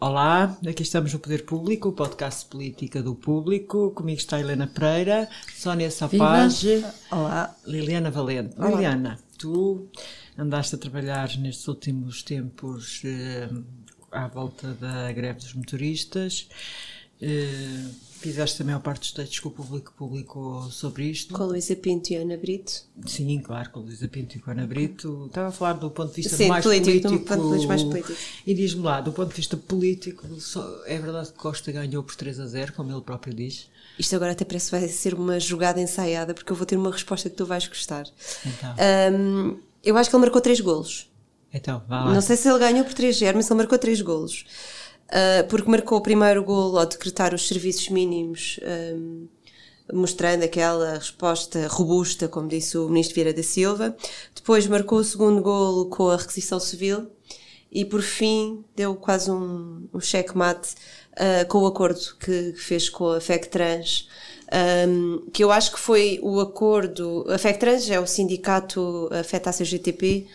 Olá, aqui estamos no Poder Público, o podcast política do público. Comigo está Helena Pereira, Sónia Safage, Olá. Liliana Valente. Olá. Liliana, tu andaste a trabalhar nestes últimos tempos eh, à volta da greve dos motoristas. Eh, fizeste também a parte dos textos que o público publicou sobre isto. Com a Luísa Pinto e Ana Brito. Sim, claro, com a Luísa Pinto e com a Ana Brito. Estava a falar do ponto de vista Sim, mais político, político. ponto de mais político. E diz-me lá, do ponto de vista político, é verdade que Costa ganhou por 3 a 0, como ele próprio diz. Isto agora até parece que vai ser uma jogada ensaiada, porque eu vou ter uma resposta que tu vais gostar. Então, Ahm, eu acho que ele marcou três golos. então vá lá. Não sei se ele ganhou por 3-0, mas ele marcou três golos. Ah, porque marcou o primeiro golo ao decretar os serviços mínimos, ahm, mostrando aquela resposta robusta, como disse o ministro Vieira da Silva. Depois marcou o segundo golo com a requisição civil. E por fim deu quase um, um cheque-mate ah, com o acordo que, que fez com a FECTRANS, um, que eu acho que foi o acordo. A FECTRANS é o sindicato afeta a CGTP,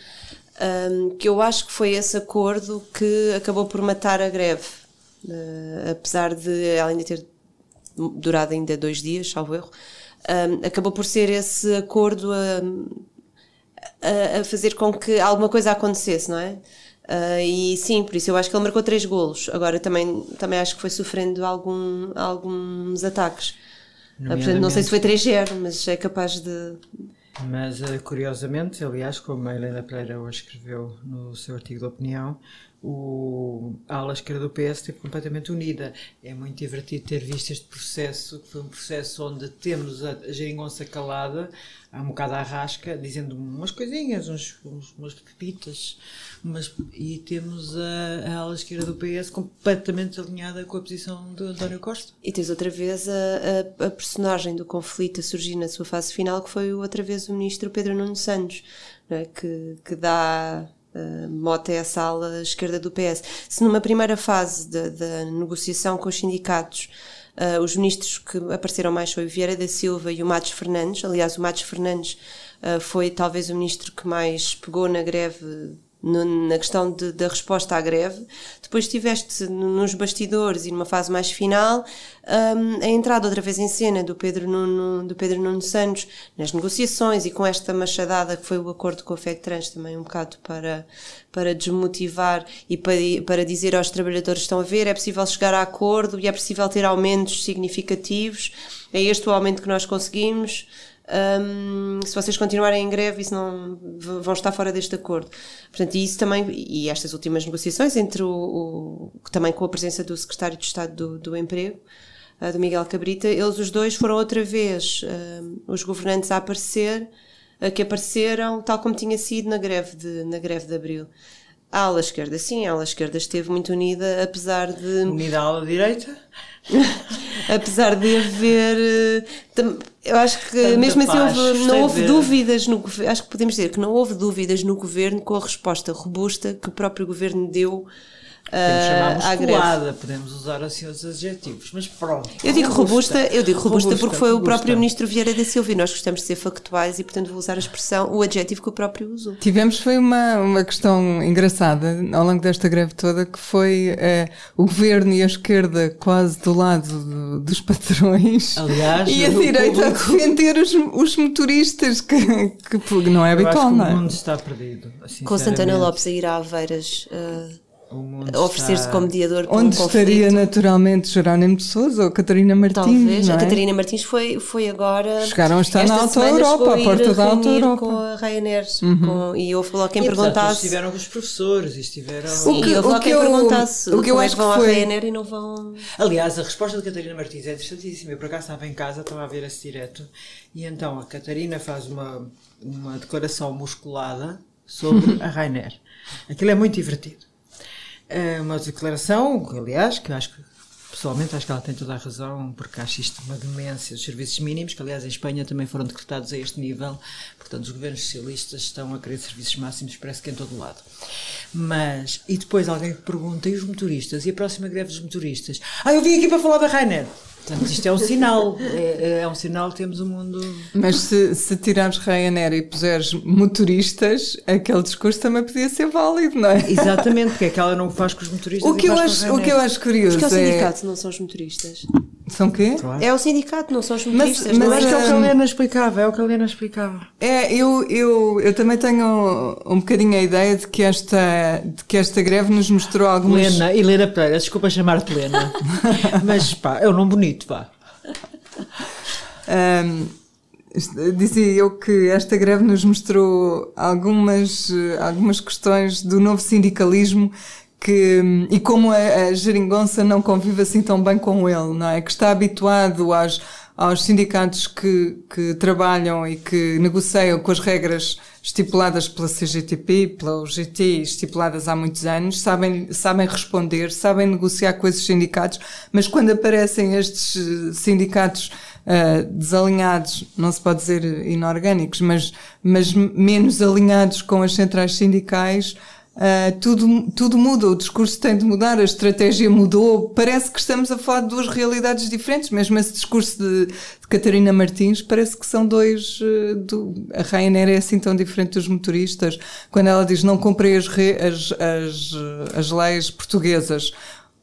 um, que eu acho que foi esse acordo que acabou por matar a greve. Uh, apesar de ela ainda ter durado ainda dois dias, salvo erro, um, acabou por ser esse acordo a, a, fazer com que alguma coisa acontecesse, não é? Uh, e sim, por isso eu acho que ele marcou três golos. Agora também, também acho que foi sofrendo algum, alguns ataques. Portanto, não sei se foi 3-0, mas é capaz de. Mas, eh, curiosamente, aliás, como a Helena Pereira hoje escreveu no seu artigo de opinião, o, a ala esquerda do PS esteve completamente unida. É muito divertido ter visto este processo, que foi um processo onde temos a, a geringonça calada, há um bocado à rasca, dizendo umas coisinhas, uns, uns- umas pepitas, umas, e temos a, a ala esquerda do PS completamente alinhada com a posição de António Costa. E tens outra vez a, a, a personagem do conflito a surgir na sua fase final, que foi outra vez o ministro Pedro Nuno Santos, é? que, que dá uh, mote a essa ala esquerda do PS. Se numa primeira fase da negociação com os sindicatos uh, os ministros que apareceram mais foi o Vieira da Silva e o Matos Fernandes. Aliás, o Matos Fernandes uh, foi talvez o ministro que mais pegou na greve no- na questão de- da resposta à greve. Depois tiveste no- nos bastidores e numa fase mais final hum, a entrada outra vez em cena do Pedro Nuno, do Pedro Nuno Santos nas negociações e com esta machadada que foi o acordo com a FECTRANS também um bocado para, para desmotivar e para, para dizer aos trabalhadores estão a ver, é possível chegar a acordo e é possível ter aumentos significativos, é este o aumento que nós conseguimos. Hum, se vocês continuarem em greve, isso não vão estar fora deste acordo. Portanto, e isso também, e estas últimas negociações entre o, o- também com a presença do secretário de Estado do, do Emprego, ah, do Miguel Cabrita, eles os dois foram outra vez hum, os governantes a aparecer, ah, que apareceram tal como tinha sido na greve de, na greve de Abril. A ala esquerda, sim, a ala esquerda esteve muito unida, apesar de Unida à ala direita, apesar de haver eh, eu acho que Tanta mesmo assim paz, houve- não houve dúvidas no governo acho que podemos dizer que não houve dúvidas no governo com a resposta robusta que o próprio governo deu podemos ah, chamar musculada, podemos usar assim os adjetivos, mas pronto. eu digo robusta, eu digo robusta, porque foi o robusta. próprio ministro Vieira da Silva e nós gostamos de ser factuais e portanto vou usar a expressão, o adjetivo que o próprio usou. Tivemos foi uma, uma questão engraçada ao longo desta greve toda que foi eh, o governo e a esquerda quase do lado do- dos patrões Aliás, e a o direita a público- defender os, os motoristas que, que não é habitual, que não o é? mundo está perdido. Com Santana. Lopes a ir a Aveiras O a oferecer-se está- como mediador para Onde um estaria naturalmente Jerónimo de Souza ou Catarina Martins, Talvez. não A é? Catarina Martins foi, foi agora. Chegaram a estar esta na Alta Europa, à ir porta da Alta Europa. Com a Ryanair. com- e houve logo quem E, perguntasse. Estiveram com os professores e estiveram. Sim, O que- e houve o logo que quem eu- perguntasse. o que eu é acho vão que à foi- Ryanair e não vão. Aliás, a resposta de Catarina Martins é interessantíssima. Eu por acaso estava em casa, estava a ver esse direto, e então a Catarina faz uma, uma declaração musculada sobre a Rainer. Aquilo é muito divertido. É uma declaração, aliás, que acho que pessoalmente acho que ela tem toda a razão, porque acho isto uma demência. Os serviços mínimos, que aliás em Espanha também foram decretados a este nível, portanto os governos socialistas estão a querer serviços máximos, parece que em todo lado. Mas, e depois alguém pergunta, e os motoristas? E a próxima greve dos motoristas? Ah, eu vim aqui para falar da Rainer. Portanto, isto é um sinal, é, é um sinal que temos um mundo. Mas se, se tirares Ryanair e puseres motoristas, aquele discurso também podia ser válido, não é? Exatamente, porque é que ela não faz com os motoristas. O que, eu acho, o que eu acho curioso Porque é o é. sindicato, não são os motoristas. São quê? Claro. É o sindicato, não são os motoristas. mas Eu acho que é o que a. Helena explicava, é o que a Helena explicava. É, eu, eu, eu também tenho um bocadinho a ideia de que esta, de que esta greve nos mostrou algumas. Helena, Helena Pereira, desculpa chamar-te Helena. Mas pá, é um nome bonito, pá. Isto- dizia eu que esta greve nos mostrou algumas, algumas questões do novo sindicalismo que, e como a, a geringonça não convive assim tão bem com ele, não é? Que está habituado aos, aos sindicatos que, que trabalham e que negociam com as regras estipuladas pela CGTP, pela UGT, estipuladas há muitos anos, sabem, sabem responder, sabem negociar com esses sindicatos, mas quando aparecem estes eh, sindicatos uh, desalinhados, não se pode dizer inorgânicos, mas, mas menos alinhados com as centrais sindicais, uh, tudo, tudo muda, o discurso tem de mudar, a estratégia mudou, parece que estamos a falar de duas realidades diferentes, mesmo esse discurso de, de Catarina Martins, parece que são dois, uh, do, a Ryanair é assim tão diferente dos motoristas, quando ela diz não comprei as, re, as, as, as leis portuguesas,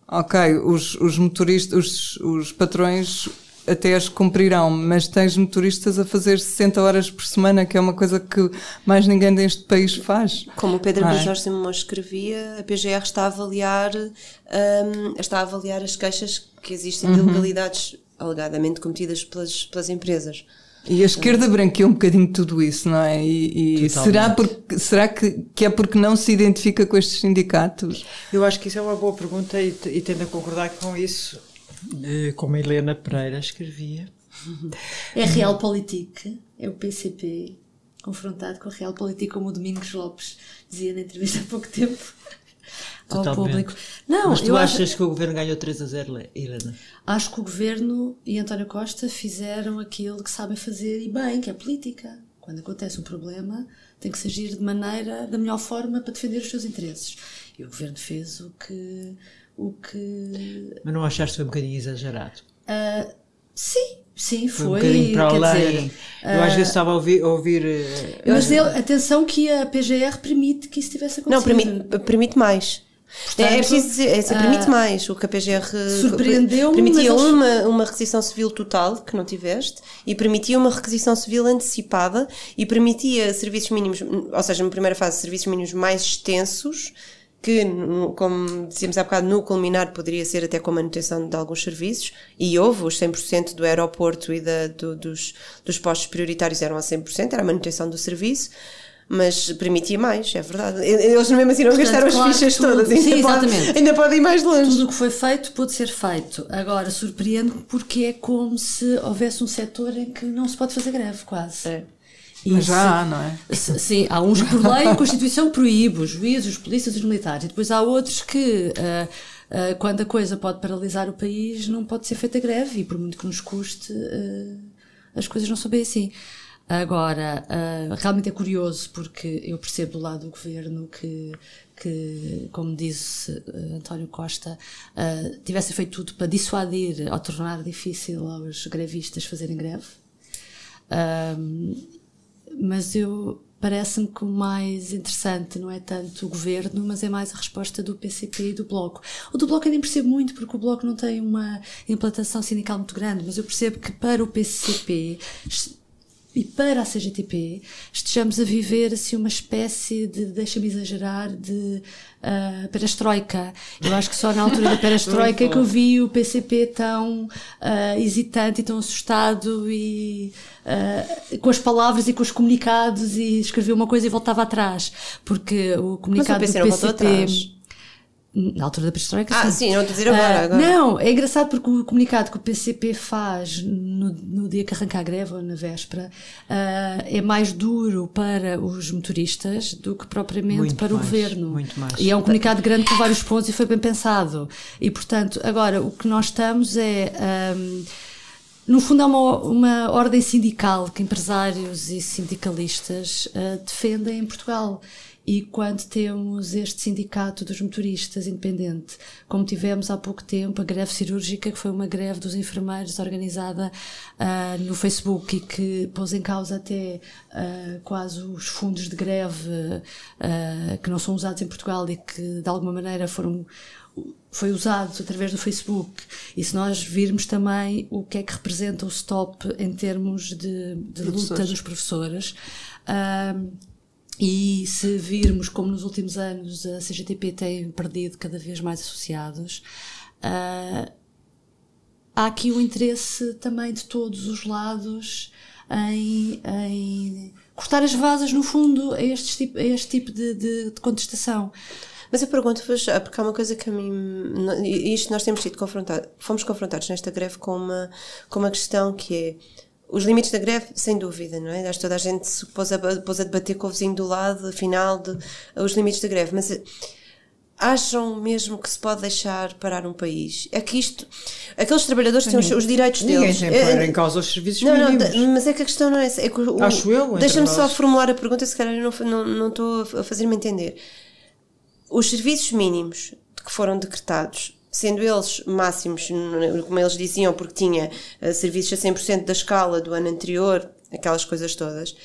ok, os, os motoristas, os, os patrões até as cumprirão, mas tens motoristas a fazer 60 horas por semana, que é uma coisa que mais ninguém deste país faz. Como o Pedro é? Jorge Simões escrevia, a PGR está a avaliar, hum, está a avaliar as queixas que existem Uhum. de ilegalidades alegadamente cometidas pelas, pelas empresas. E a esquerda branqueou um bocadinho tudo isso, não é? E, e será, porque, será que, que é porque não se identifica com estes sindicatos? Eu acho que isso é uma boa pergunta e, e tendo a concordar com isso, como a Helena Pereira escrevia. É Realpolitik, é o PCP confrontado com a Realpolitik, como o Domingos Lopes dizia na entrevista há pouco tempo ao Totalmente. público. Não, Mas tu achas acho, que o governo ganhou 3 a 0, Le- Helena? acho que o governo e António Costa fizeram aquilo que sabem fazer e bem, que é política. Quando acontece um problema, tem que se agir de maneira, da melhor forma para defender os seus interesses. E o governo fez o que. O que Mas não achaste que foi um bocadinho exagerado? ah, sim, sim, Foi, foi. um bocadinho para quer além. dizer, eu às vezes estava a ouvir. a ouvir, eh, Mas ele, atenção que a PGR permite que isso tivesse Não, acontecido. permite, permite mais. é, é preciso dizer, é, permite mais. O que a PGR surpreendeu-me, permitia mas uma, uma requisição civil total, que não tiveste, e permitia uma requisição civil antecipada e permitia serviços mínimos, ou seja, na primeira fase, serviços mínimos mais extensos, que, como dizíamos há bocado, no culminar poderia ser até com a manutenção de alguns serviços, e houve os 100% do aeroporto e da, do- dos, dos postos prioritários eram a 100%, era a manutenção do serviço, mas permitia mais, é verdade. Eles mesmo assim não Portanto, gastaram as claro fichas que tudo- todas, ainda, Sim, pode, exatamente. ainda pode ir mais longe. Tudo o que foi feito pôde ser feito. Agora, surpreende-me porque é como se houvesse um setor em que não se pode fazer greve, quase. É. E Mas se- já há, não é? se- Sim, há uns por lei a Constituição proíbe, os juízes, os polícias, os militares, e depois há outros que, ah, ah, quando a coisa pode paralisar o país, não pode ser feita greve, e por muito que nos custe, ah, as coisas não são bem assim. Agora, realmente é curioso, porque eu percebo do lado do governo que, que como disse António Costa, tivesse feito tudo para dissuadir ou tornar difícil aos grevistas fazerem greve. Mas eu parece-me que o mais interessante não é tanto o governo, mas é mais a resposta do PCP e do Bloco. O do Bloco eu nem percebo muito, porque o Bloco não tem uma implantação sindical muito grande, mas eu percebo que para o PCP e para a CGTP estejamos a viver assim uma espécie de, deixa-me exagerar, de uh, perestroika. Eu acho que só na altura da perestroika é que eu vi o PCP tão uh, hesitante e tão assustado e uh, com as palavras e com os comunicados e escrevia uma coisa e voltava atrás. Porque o Mas o comunicado PC do PCP... Na altura da perestroika, Ah, sim, não estou a dizer agora, Ah, agora. Não, é engraçado porque o comunicado que o PCP faz no, no dia que arranca a greve ou na véspera ah, é mais duro para os motoristas do que propriamente Muito para o mais, governo. muito mais. E é um comunicado grande com vários pontos e foi bem pensado. E portanto, agora o que nós estamos é. ahm, no fundo, há uma, uma ordem sindical que empresários e sindicalistas ah, defendem em Portugal. E quando temos este sindicato dos motoristas independente, como tivemos há pouco tempo a greve cirúrgica, que foi uma greve dos enfermeiros organizada ah, no Facebook e que pôs em causa até ah, quase os fundos de greve ah, que não são usados em Portugal e que de alguma maneira foram foi usado através do Facebook. E se nós virmos também o que é que representa o stop em termos de, de luta dos professores, e se virmos como nos últimos anos a CGTP tem perdido cada vez mais associados, ah, há aqui o interesse também de todos os lados em, em cortar as vasas, no fundo, a, tipo, a este tipo de, de- de contestação. Mas eu pergunto-vos, ah, porque há uma coisa que a mim. Isto nós temos sido confrontados. Fomos confrontados nesta greve com uma, com uma questão que é. Os limites da greve, sem dúvida, não é? Acho que toda a gente se pôs a, pôs a debater com o vizinho do lado, afinal, de, os limites da greve. Mas eh, acham mesmo que se pode deixar parar um país? É que isto. Aqueles trabalhadores têm os, os direitos Ninguém deles. tem É- pôr em causa os serviços não, não, mínimos. da- mas é que a questão não é essa. É que o- Acho eu, Deixa-me só formular a pergunta, se calhar eu não, não, não estou a fazer-me entender. Os serviços mínimos que foram decretados, sendo eles máximos, como eles diziam, porque tinha eh, serviços a 100% da escala do ano anterior, aquelas coisas todas,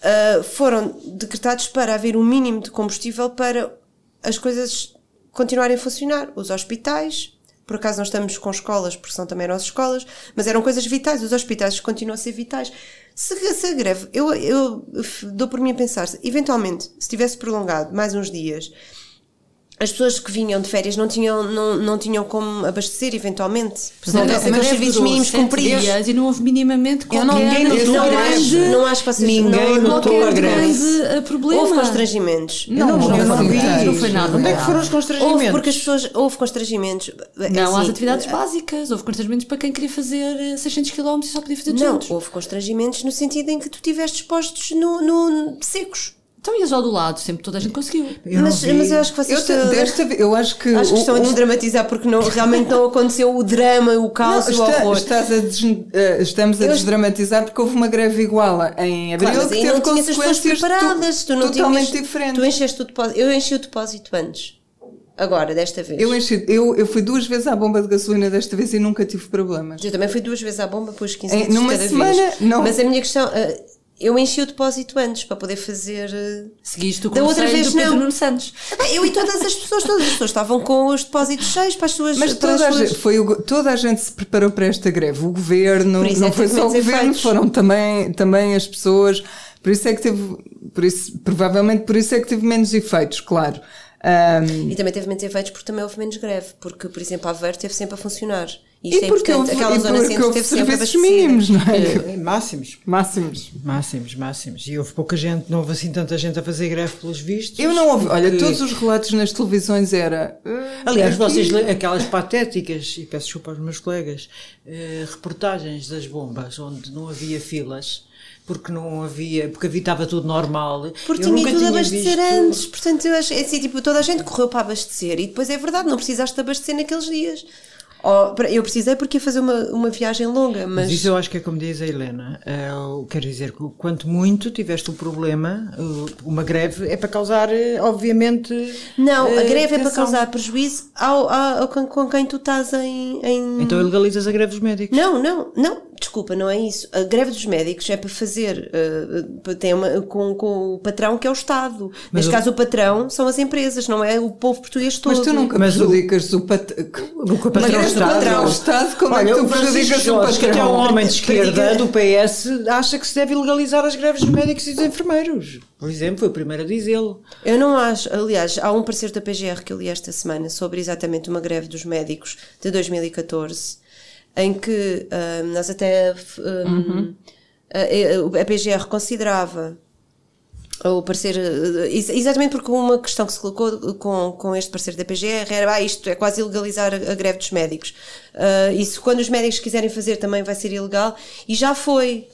eh, foram decretados para haver um mínimo de combustível para as coisas continuarem a funcionar. Os hospitais, por acaso não estamos com escolas, porque são também nossas escolas, mas eram coisas vitais. Os hospitais continuam a ser vitais. Se, se a greve, eu, eu dou por mim a pensar, eventualmente, se tivesse prolongado mais uns dias, as pessoas que vinham de férias não tinham, não, não tinham como abastecer, eventualmente. Se não houvesse aqueles serviços mínimos cumpridos. e não houve minimamente qualquer não- ninguém grande, notou Não greve. não acho que vocês Ninguém não, notou qualquer a grande eh, problema. Houve constrangimentos. Não, não, não, eu não vi. Não foi nada Onde é que foram os constrangimentos? Houve porque as pessoas, houve constrangimentos. É Não, assim, às atividades básicas. Houve constrangimentos para quem queria fazer eh, 600 km e só podia fazer Não, 200. houve constrangimentos no sentido em que tu tiveste postos no, no- secos. Então ias ao do lado, sempre toda a gente conseguiu. Eu não mas, mas eu acho que vocês Eu, desta eu acho que. acho que o- estão a o- desdramatizar porque não, realmente não aconteceu o drama, o Não, caos e o está- horror. estás a des- eh, estamos a Eu- desdramatizar porque houve uma greve igual em abril Claro, que teve não consequências preparadas, tu não totalmente tinhas, diferentes. Tu encheste o depósito, eu enchi o depósito antes. Agora, desta vez. Eu, enchi, eu, eu fui duas vezes à bomba de gasolina desta vez e nunca tive problemas. Eu também fui duas vezes à bomba, pus 15 Em- litros numa semana, vez. não. Mas a minha questão, ah, eu enchi o depósito antes para poder fazer. ah, Seguiste o Da outra vez do Pedro não. Nuno Santos. Eu e todas as pessoas, todas as pessoas estavam com os depósitos cheios para as suas. Mas toda a, suas- gente, foi o toda a gente se preparou para esta greve. O governo, não é foi só o governo, efeitos. foram também, também as pessoas. Por isso é que teve, por isso, provavelmente por isso é que teve menos efeitos, claro. Ahm, E também teve menos efeitos porque também houve menos greve, porque, por exemplo, a Aveiro teve sempre a funcionar. E e isto é porque importante. houve, Aquela e zona porque centro houve teve serviços mínimos, não é? Eh, Máximos. Máximos. Máximos, máximos. E houve pouca gente, não houve assim tanta gente a fazer greve pelos vistos. Eu não ouvi, olha, porque- todos os relatos nas televisões era. Aliás, aqui- vocês, aquelas patéticas, e peço desculpa aos meus colegas, eh, reportagens das bombas, onde não havia filas, porque não havia, porque havia, estava tudo normal. Porque Eu tinha nunca tudo a tinha abastecer visto- antes. Portanto, eu acho, é assim, tipo, toda a gente correu para abastecer e depois é verdade, não precisaste de abastecer naqueles dias. Ou, eu precisei porque ia fazer uma, uma viagem longa, mas. Mas isso eu acho que é como diz a Helena. eh, o- quer dizer que quanto muito tiveste um problema, eh, uma greve é para causar, eh, obviamente. Não, a eh, greve é para causar prejuízo ao, ao, ao com, com quem tu estás em. em... Então ilegalizas a greve dos médicos. Não, não, não, desculpa, não é isso. A greve dos médicos é para fazer, eh, tem uma, com, com o patrão que é o Estado. Mas Neste o- caso, o patrão são as empresas, não é o povo português todo. Mas tu nunca Mas o- prejudicas o, pat... O patrão Mas está- o patrão Estado, como Olha, é que tu prejudicas o Jorge, que até é um patrão? homem de esquerda do PS acha que se deve ilegalizar as greves dos médicos e dos enfermeiros. Por exemplo, foi o primeiro a dizê-lo. Eu não acho, aliás, há um parecer da PGR que eu li esta semana sobre exatamente uma greve dos médicos de 2014, em que ah, nós até. ah, a, a PGR considerava o parecer, exatamente porque uma questão que se colocou com, com este parecer da PGR era, ah, isto é quase ilegalizar a, a greve dos médicos. Uh, isso quando os médicos quiserem fazer também vai ser ilegal, e já foi.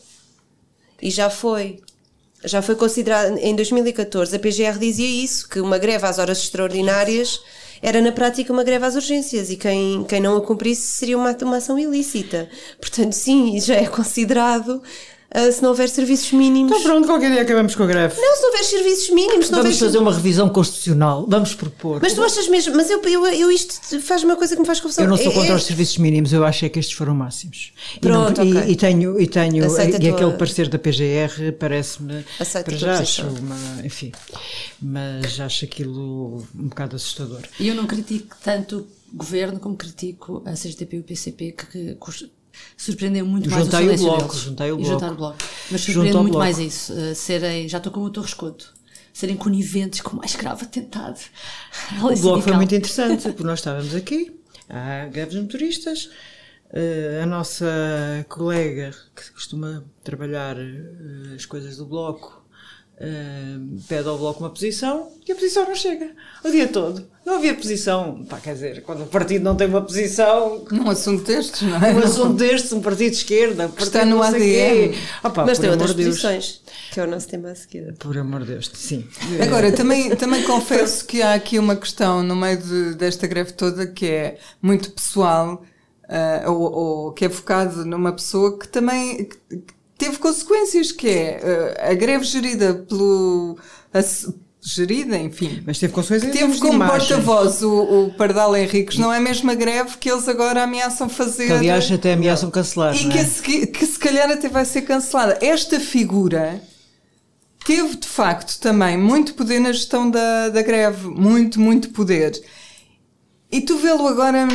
E já foi. Já foi considerado, em 2014, a PGR dizia isso, que uma greve às horas extraordinárias era na prática uma greve às urgências e quem, quem não a cumprisse seria uma, uma ação ilícita. Portanto, sim, já é considerado Uh, se não houver serviços mínimos. Então pronto, qualquer dia acabamos com a greve. Não, se não houver serviços mínimos. Se vamos houver... fazer uma revisão constitucional, vamos propor. Mas tu achas mesmo, mas eu, eu, eu isto faz uma coisa que me faz confusão. Eu não sou é, contra é... os serviços mínimos, eu acho é que estes foram máximos. Pronto, e, não, okay. e, e, tenho, e, tenho e tua... aquele parecer da PGR parece-me. Para já acho uma. Enfim, mas acho aquilo um bocado assustador. E eu não critico tanto o governo como critico a CGTP e o PCP que, que surpreendeu muito mais juntei o silêncio bloco, deles. Juntei o bloco. juntar o bloco. Mas surpreende muito bloco. mais isso. Uh, serem, já estou como o Torres Couto. Serem coniventes com o mais grave atentado. O bloco foi muito interessante, porque nós estávamos aqui, há greves motoristas, uh, a nossa colega que costuma trabalhar uh, as coisas do bloco Uh, pede ao Bloco uma posição e a posição não chega o dia todo. Não havia posição. Pá, quer dizer, quando o partido não tem uma posição. Num assunto destes, não é? Num assunto destes, um partido de esquerda, um partido está no ADN. Pá, Mas tem outras Deus. posições, que é o nosso tema a seguir. Por amor de Deus, sim. Agora, também, também confesso que há aqui uma questão no meio de, desta greve toda que é muito pessoal. Uh, ou, ou, que é focado numa pessoa que também que, teve consequências, que é uh, a greve gerida pelo. A, gerida, enfim. Mas teve consequências. Teve como porta-voz o, o Pardal Henriques, não é a mesma greve que eles agora ameaçam fazer. Que, aliás, até ameaçam cancelar. E é? que, se, que se calhar até vai ser cancelada. Esta figura teve de facto também muito poder na gestão da, da greve. Muito, muito poder. E tu vê-lo agora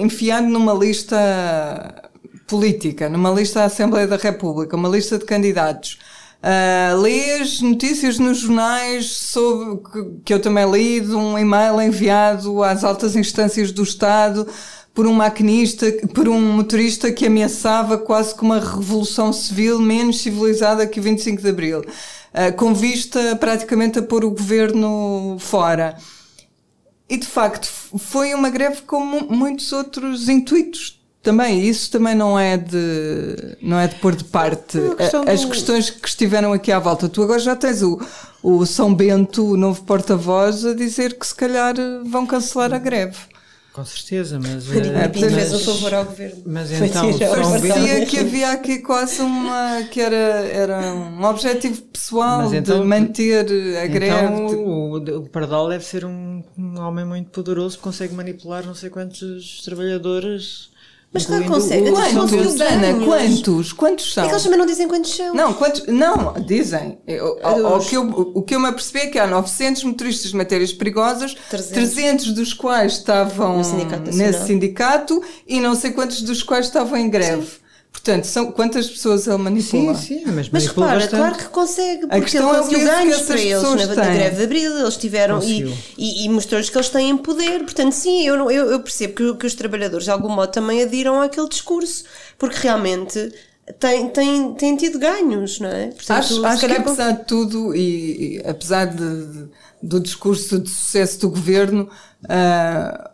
enfiado numa lista política, numa lista da Assembleia da República, uma lista de candidatos, uh, lês notícias nos jornais sobre, que, que eu também li, de um e-mail enviado às altas instâncias do Estado por um maquinista, por um motorista que ameaçava quase que uma revolução civil menos civilizada que o 25 de Abril, uh, com vista praticamente a pôr o governo fora. E de facto foi uma greve com muitos outros intuitos também, isso também não é de, não é de pôr de parte as do... questões que estiveram aqui à volta. Tu agora já tens o, o São Bento, o novo porta-voz, a dizer que se calhar vão cancelar a greve. Com certeza, mas. É, mas fez um favor ao governo. Mas então. Parecia que havia aqui quase uma. que era, era um objetivo pessoal então, de manter a então, greve. O, o Pardal deve ser um, um homem muito poderoso, consegue manipular não sei quantos trabalhadores mas claro que consegue. Quantos, Ana? Quantos? Quantos são? É que eles também não dizem quantos são. Não, quantos, não dizem. O, o, que eu, o que eu me apercebi é que há 900 motoristas de matérias perigosas, 300, 300 dos quais estavam sindicato nesse sindicato e não sei quantos dos quais estavam em greve. Sim. Portanto, são quantas pessoas ele manipula? Sim, sim, mas, mas repara, bastante. claro que consegue, porque a questão ele conseguiu é ganhos para eles na, na, greve de Abril, eles tiveram e, e, e mostrou-lhes que eles têm poder. Portanto, sim, eu, eu, eu percebo que, que, os trabalhadores de algum modo também adiram àquele discurso, porque realmente têm, têm, têm tido ganhos, não é? Portanto, acho acho que apesar de tudo e, e apesar de, de, do discurso de sucesso do governo, uh,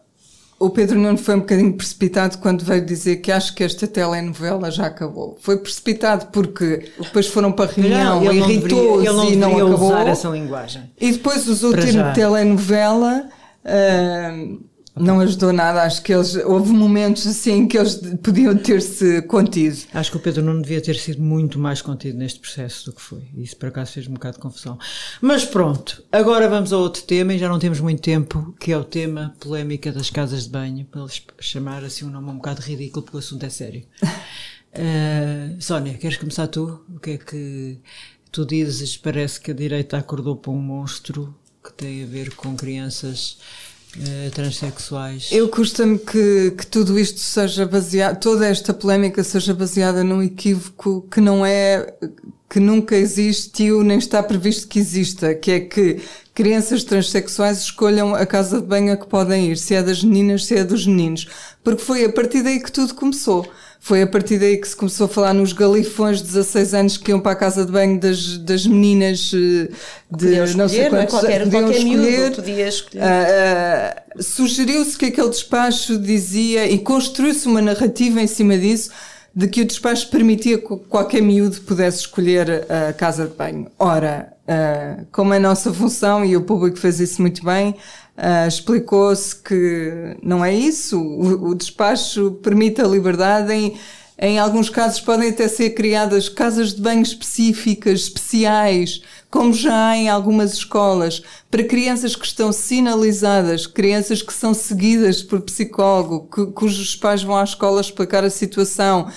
o Pedro Nuno foi um bocadinho precipitado quando veio dizer que acho que esta telenovela já acabou. Foi precipitado porque depois foram para a reunião, irritou-se e não acabou. usar essa linguagem. E depois usou o termo telenovela. Uh, não ajudou nada, acho que eles, houve momentos assim que eles podiam ter-se contido. Acho que o Pedro não devia ter sido muito mais contido neste processo do que foi. Isso por acaso fez um bocado de confusão. Mas pronto, agora vamos a outro tema e já não temos muito tempo, que é o tema polémica das casas de banho, para eles chamar assim um nome um bocado ridículo porque o assunto é sério. Uh, Sónia, queres começar tu? O que é que tu dizes? Parece que a direita acordou para um monstro que tem a ver com crianças transexuais. Eu custa-me que, que tudo isto seja baseado, toda esta polémica seja baseada num equívoco que não é, que nunca existiu nem está previsto que exista, que é que crianças transexuais escolham a casa de banho a que podem ir, se é das meninas, se é dos meninos. Porque foi a partir daí que tudo começou. Foi a partir daí que se começou a falar nos galifões de 16 anos que iam para a casa de banho das, das meninas eh, de não sei não é? quantos Qualquer- podiam qualquer miúdo escolher. podia escolher. Ah, ah, Sugeriu-se que aquele despacho dizia e construiu-se uma narrativa em cima disso de que o despacho permitia que qualquer miúdo pudesse escolher a casa de banho. Ora, ah, como é a nossa função, e o público fez isso muito bem, ah, explicou-se que não é isso. O, o despacho permite a liberdade em, em alguns casos podem até ser criadas casas de banho específicas, especiais, como já há em algumas escolas, para crianças que estão sinalizadas, crianças que são seguidas por psicólogo, cu- cujos pais vão à escola explicar a situação.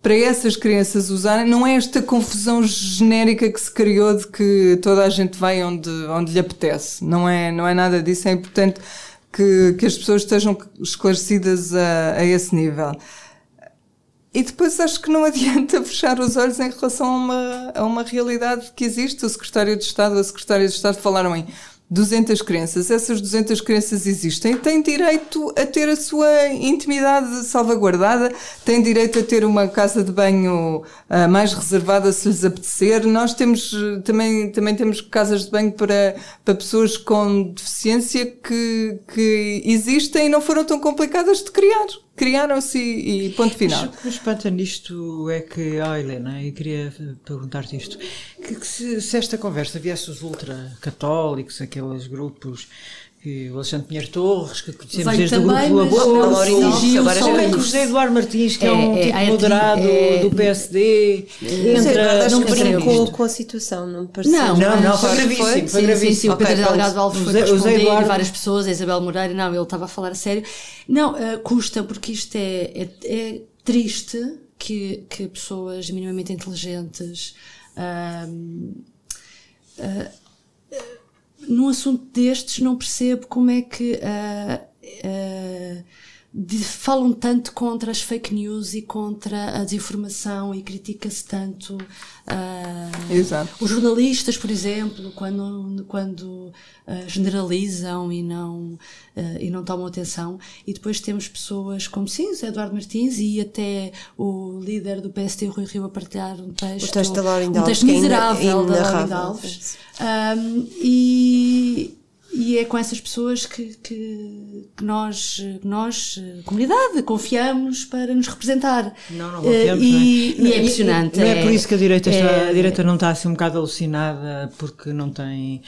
Para essas crianças usarem, não é esta confusão genérica que se criou de que toda a gente vai onde, onde lhe apetece. Não é, não é nada disso. É importante que, que as pessoas estejam esclarecidas a, a esse nível. E depois acho que não adianta fechar os olhos em relação a uma, a uma realidade que existe. O secretário de Estado a secretária de Estado falaram em 200 crianças. Essas 200 crianças existem. Têm direito a ter a sua intimidade salvaguardada, têm direito a ter uma casa de banho ah, mais reservada se lhes apetecer. Nós temos também, também temos casas de banho para, para pessoas com deficiência que, que existem e não foram tão complicadas de criar. Criaram-se e, ponto final. O que me espanta nisto é que, ah Helena, eu queria perguntar-te isto, que, que se, se esta conversa viesse dos ultracatólicos, aqueles grupos que o Alexandre Pinheiro Torres, que conhecemos Veio desde o também, grupo mas Labor, agora só já é é o. José Eduardo Martins, que é, É, um é, tipo a RT, moderado é- do PSD, entra... não brincou com a situação, não me pareceu. Não, Não, não, foi gravíssimo, foi Sim, sim, gravíssimo. sim, o Ok, Pedro. Delgado Alves foi O o responder e Eduardo- várias pessoas, a Isabel Moreira, não, ele estava a falar a sério. Não, eh, custa, porque isto é, é, é triste que, que pessoas minimamente inteligentes ah, ah, num assunto destes não percebo como é que ah, ah, de- falam tanto contra as fake news e contra a desinformação e critica-se tanto Exato. os jornalistas, por exemplo, quando, quando ah, generalizam e não, ah, e não tomam atenção, e depois temos pessoas como sim, Eduardo Martins e até o líder do PST, Rui Rio, a partilhar um texto, O texto da Laurinda um texto que é miserável da. Laurinda Alves. Ahm, e, e é com essas pessoas que, que, que nós, nós, eh, comunidade, confiamos para nos representar. Não, não Eh, confiamos, e, não é? e é impressionante. Não é, por isso que a direita, está, é- a direita não está assim um bocado alucinada porque não tem.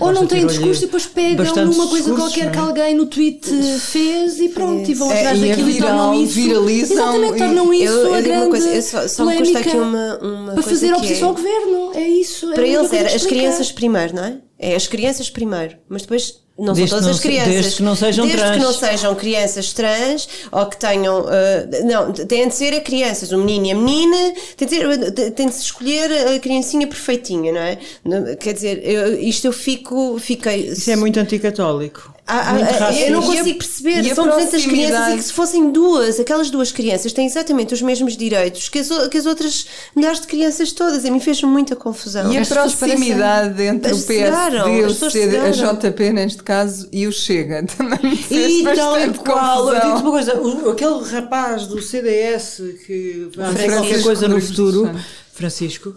Ou não tem discurso e depois pegam numa coisa qualquer não que é? alguém no tweet fez e pronto, e vão É, atrás e é daquilo e viral, tornam isso. viralizam Exatamente, e- tornam isso Eu- eu a digo uma grande coisa, eu só- só me custa polémica aqui uma- uma para coisa fazer oposição é- ao governo. É isso. é Para eles era as crianças primeiro, não é? É as crianças primeiro, mas depois não Desde são todas não as crianças. desde que não sejam Desde trans. que não sejam crianças trans ou que tenham. ah, não, têm de ser a crianças, o menino e a menina, tem de, ser, tem de se escolher a criancinha perfeitinha, não é? Quer dizer, eu- isto eu fico. Fiquei. Isso é muito anticatólico. Ah, ah, ah, eu não consigo perceber. e São 200 proximidade? crianças e que se fossem duas, aquelas duas crianças têm exatamente os mesmos direitos que as, que as outras milhares de crianças todas. A mim fez muita confusão. E a proximidade entre o As PSD, o CD, a. JP neste caso e o Chega também E tal e qual, eu digo-te uma coisa, o- aquele rapaz do CDS que vai qualquer coisa no futuro. Francisco,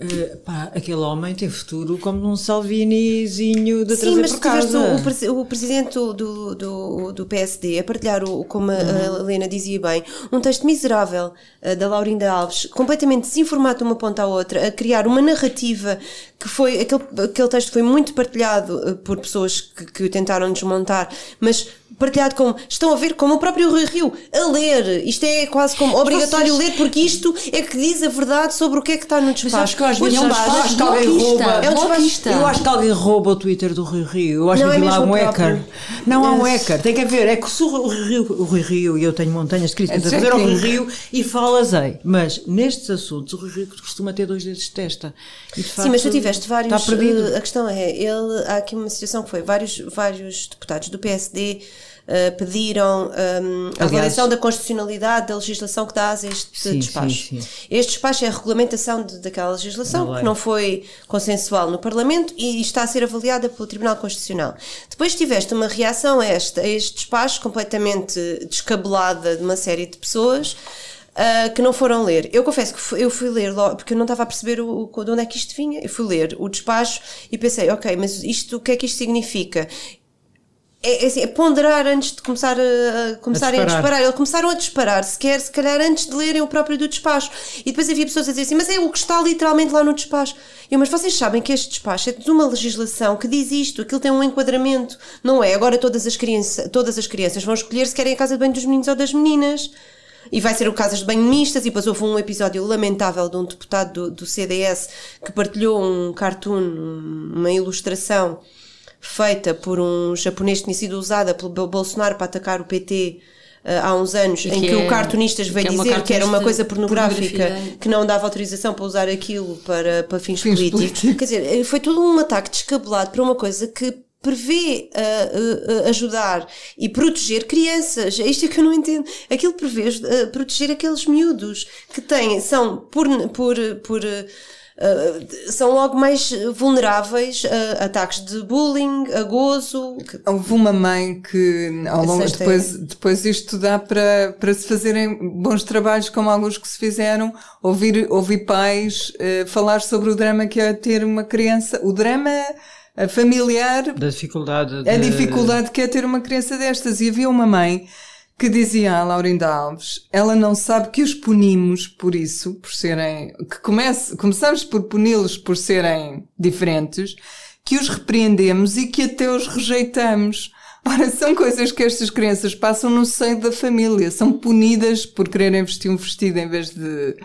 eh, pá, aquele homem tem futuro como um Salvinizinho de Sim, mas por tiveste casa. o, o o presidente do, do, do PSD a partilhar, o, como a, Uhum. a Helena dizia bem, um texto miserável eh, da Laurinda Alves, completamente desinformado de uma ponta à outra, a criar uma narrativa que foi. Aquele, aquele texto foi muito partilhado eh, por pessoas que, que o tentaram desmontar, mas partilhado como. Estão a ver como o próprio Rui Rio a ler. Isto é quase como obrigatório Vocês- ler, porque isto é que diz a verdade sobre o que é que está no Mas despacho. acho que eu às O vezes é um acho, despacho acho que alguém rouba. É um despacho-. Eu acho que alguém rouba o Twitter do Rui Rio. Eu acho Não, que é mesmo um hacker. Não há um hacker. Tem que haver. É que se o Rui Rio, o Rui Rio e eu tenho montanhas de críticas É a fazer ao Rui. Rio e falas ei. Mas nestes assuntos o Rui Rio costuma ter dois dedos de testa. E, de Sim, mas tu facto, tiveste vários. Está perdido. eh, a questão é, ele, há aqui uma situação que foi vários, vários deputados do PSD uh, pediram um, a avaliação da constitucionalidade da legislação que dá a este Sim, despacho. sim, sim. Este despacho é a regulamentação de- daquela legislação que não foi consensual no Parlamento e está a ser avaliada pelo Tribunal Constitucional. Depois tiveste uma reação a este, a este despacho completamente descabelada de uma série de pessoas ah, que não foram ler. Eu confesso que fui- eu fui ler logo, porque eu não estava a perceber o, o- de onde é que isto vinha. Eu fui ler o despacho e pensei, ok, mas isto, o que é que isto significa? É, é assim, é ponderar antes de começar a, a começarem a, disparar. disparar. Eles começaram a disparar, sequer, se calhar antes de lerem o próprio do despacho. E depois havia pessoas a dizer assim, mas é o que está literalmente lá no despacho. Eu, mas vocês sabem que este despacho é de uma legislação que diz isto, aquilo tem um enquadramento. Não é agora todas as, criança, todas as crianças vão escolher se querem a casa de banho dos meninos ou das meninas. E vai ser o casas de banho mistas, e depois houve um episódio lamentável de um deputado do, do CDS que partilhou um cartoon, um- uma ilustração feita por um japonês que tinha sido usada pelo Bol- Bolsonaro para atacar o PT eh, há uns anos, E em que que, é- o cartunistas veio que é dizer que era uma coisa pornográfica, pornografia. que não dava autorização para usar aquilo para, para fins, Fins políticos. políticos. Quer dizer, eh, foi todo um ataque descabelado para uma coisa que prevê ah, ah, ajudar e proteger crianças. É isto é que eu não entendo. Aquilo prevê ah, proteger aqueles miúdos que têm, são por, por, por ah, são logo mais vulneráveis a ataques de bullying, a gozo. Houve uma mãe que ao longo, Sexta- depois, depois isto dá para, para se fazerem bons trabalhos como alguns que se fizeram, ouvir, ouvir pais eh, falar sobre o drama que é ter uma criança, o drama eh, familiar, Da dificuldade. a de- dificuldade que é ter uma criança destas. E havia uma mãe que dizia à Laurinda Alves, ela não sabe que os punimos por isso, por serem, que comece, começamos por puni-los por serem diferentes, que os repreendemos e que até os rejeitamos. Ora, são coisas que estas crianças passam no seio da família, são punidas por quererem vestir um vestido em vez de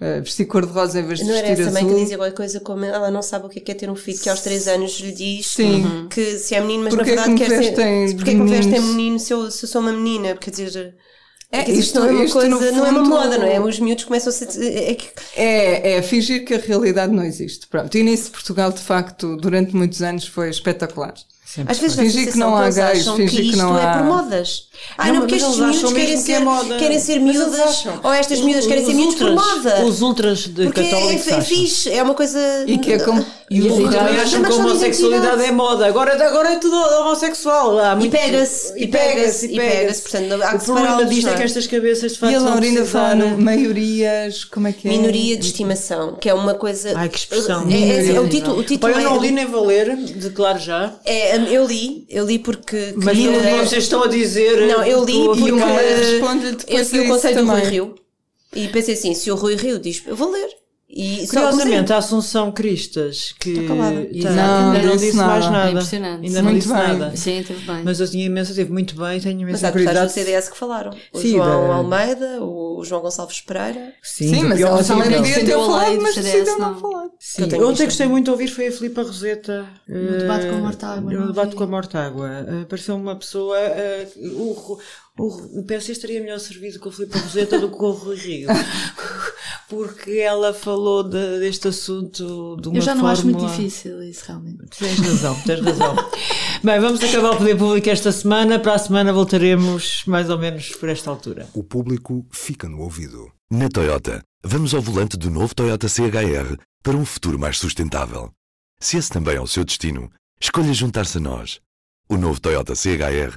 eh, vestir cor-de-rosa em vez de Não era vestir essa mãe azul. que dizia qualquer coisa como ela não sabe o que é, que é ter um filho que aos 3 anos lhe diz Sim. que se é menino, mas Porquê na que me verdade quer ser. de Porquê que me vestem menino se eu, se eu sou uma menina? Quer dizer. É, quer dizer, isto- não é uma coisa, no não é uma fundo- moda, não é? Os miúdos começam a ser. É que, É, é fingir que a realidade não existe. Pronto. E nisso Portugal, de facto, durante muitos anos foi espetacular. Sempre às vezes Fingir que não há gays, acham fingir que que isto não é há- por modas. Ai, Não, não, porque estes miúdos acham querem que é ser, moda. querem ser miúdas, ou estas miúdas querem ser os miúdos por moda. Os ultras de Porque é, católicos é acham. fixe, é uma coisa. E que é como. E os E a também acham que a homossexualidade é moda. Agora, agora é tudo homossexual. Há E pega-se, e pega-se, e pega-se. Portanto, há que O problema disto não é é? que estas cabeças de facto E a precisar- fala no maiorias, como é que é? Minoria de estimação, que é uma coisa. Ai, que expressão. É, é, assim, é o título, o título Pá, eu não é- li nem vou ler, declaro já. é, eu li, eu li porque. Mas queria- vocês estão a dizer. Não, eu li porque E o eu a o conselho do Rui. Rio e pensei assim: se o Rui Rio diz, eu vou ler. E Curiosamente, a Assunção Cristas, que Está calada. Está- Não, ainda não disse disse nada. mais nada. É impressionante. Ainda não Muito disse bem. nada. Sim, teve bem. Mas eu tinha imenso, teve muito bem, tenho Mas imensa há deputados do. CDS que falaram. O Sim, João da- Almeida, o João Gonçalves Pereira. Sim, do mas ela também devia ter falado, do mas decidiu não não. falar. Sim, ontem gostei muito de ouvir foi a Filipa Roseta. No debate com a Mortágua, No não debate com a Mortágua. Eh, Pareceu uma pessoa. eh, o, o, o PC estaria melhor servido com a Filipa Roseta do que com o Rui Rio. Porque ela falou de- deste assunto de uma Eu já não forma... acho muito difícil isso, realmente. Tens razão, tens razão. Bem, vamos acabar o Poder Público esta semana. Para a semana voltaremos mais ou menos por esta altura. O público fica no ouvido. Na Toyota, vamos ao volante do novo Toyota CHR para um futuro mais sustentável. Se esse também é o seu destino, escolha juntar-se a nós. O novo Toyota CHR,